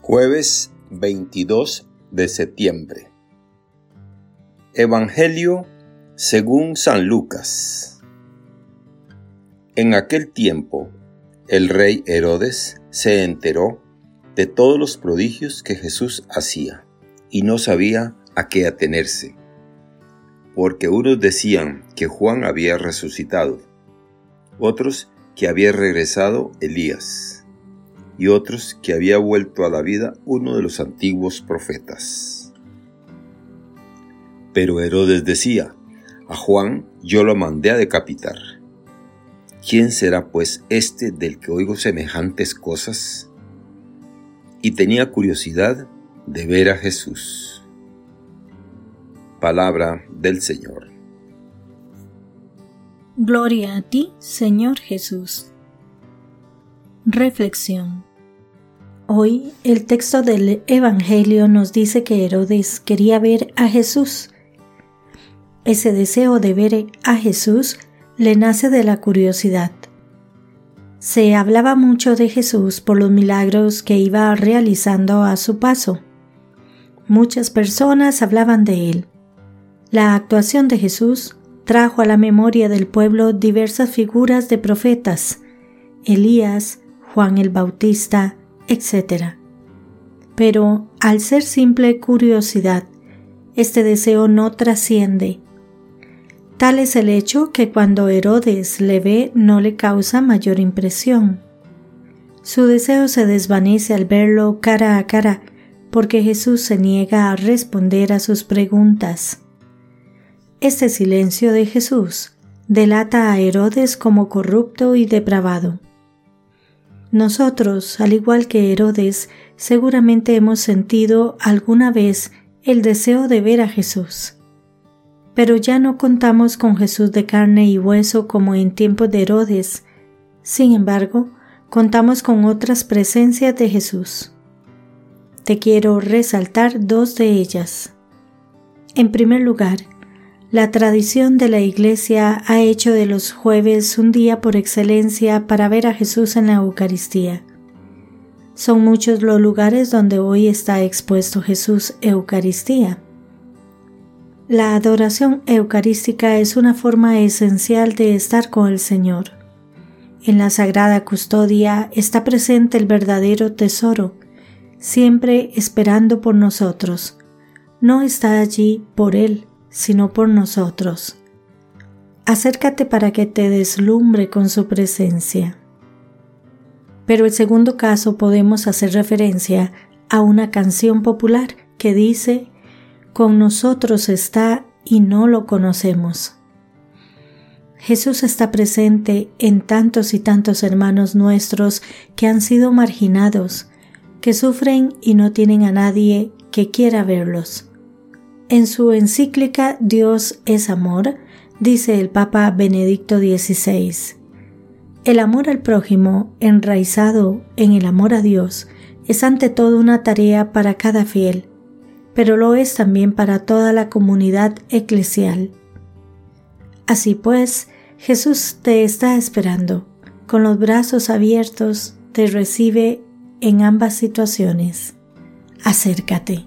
Jueves 22 de septiembre. Evangelio según San Lucas. En aquel tiempo, el rey Herodes se enteró de todos los prodigios que Jesús hacía y no sabía a qué atenerse, porque unos decían que Juan había resucitado, otros que había regresado Elías y otros que había vuelto a la vida uno de los antiguos profetas. Pero Herodes decía, a Juan yo lo mandé a decapitar. ¿Quién será pues este del que oigo semejantes cosas? Y tenía curiosidad de ver a Jesús. Palabra del Señor. Gloria a ti, Señor Jesús. Reflexión. Hoy el texto del Evangelio nos dice que Herodes quería ver a Jesús. Ese deseo de ver a Jesús le nace de la curiosidad. Se hablaba mucho de Jesús por los milagros que iba realizando a su paso. Muchas personas hablaban de él. La actuación de Jesús trajo a la memoria del pueblo diversas figuras de profetas, Elías, Juan el Bautista, etc. Pero al ser simple curiosidad, este deseo no trasciende. Tal es el hecho que cuando Herodes le ve no le causa mayor impresión. Su deseo se desvanece al verlo cara a cara porque Jesús se niega a responder a sus preguntas. Este silencio de Jesús delata a Herodes como corrupto y depravado. Nosotros, al igual que Herodes, seguramente hemos sentido alguna vez el deseo de ver a Jesús. Pero ya no contamos con Jesús de carne y hueso como en tiempos de Herodes. Sin embargo, contamos con otras presencias de Jesús. Te quiero resaltar dos de ellas. En primer lugar, la tradición de la Iglesia ha hecho de los jueves un día por excelencia para ver a Jesús en la Eucaristía. Son muchos los lugares donde hoy está expuesto Jesús Eucaristía. La adoración eucarística es una forma esencial de estar con el Señor. En la Sagrada Custodia está presente el verdadero tesoro, siempre esperando por nosotros. No está allí por Él, sino por nosotros. Acércate para que te deslumbre con su presencia. Pero el segundo caso podemos hacer referencia a una canción popular que dice, con nosotros está y no lo conocemos. Jesús está presente en tantos y tantos hermanos nuestros que han sido marginados, que sufren y no tienen a nadie que quiera verlos. En su encíclica Dios es amor, dice el Papa Benedicto XVI, el amor al prójimo, enraizado en el amor a Dios, es ante todo una tarea para cada fiel, pero lo es también para toda la comunidad eclesial. Así pues, Jesús te está esperando, con los brazos abiertos, te recibe en ambas situaciones. Acércate.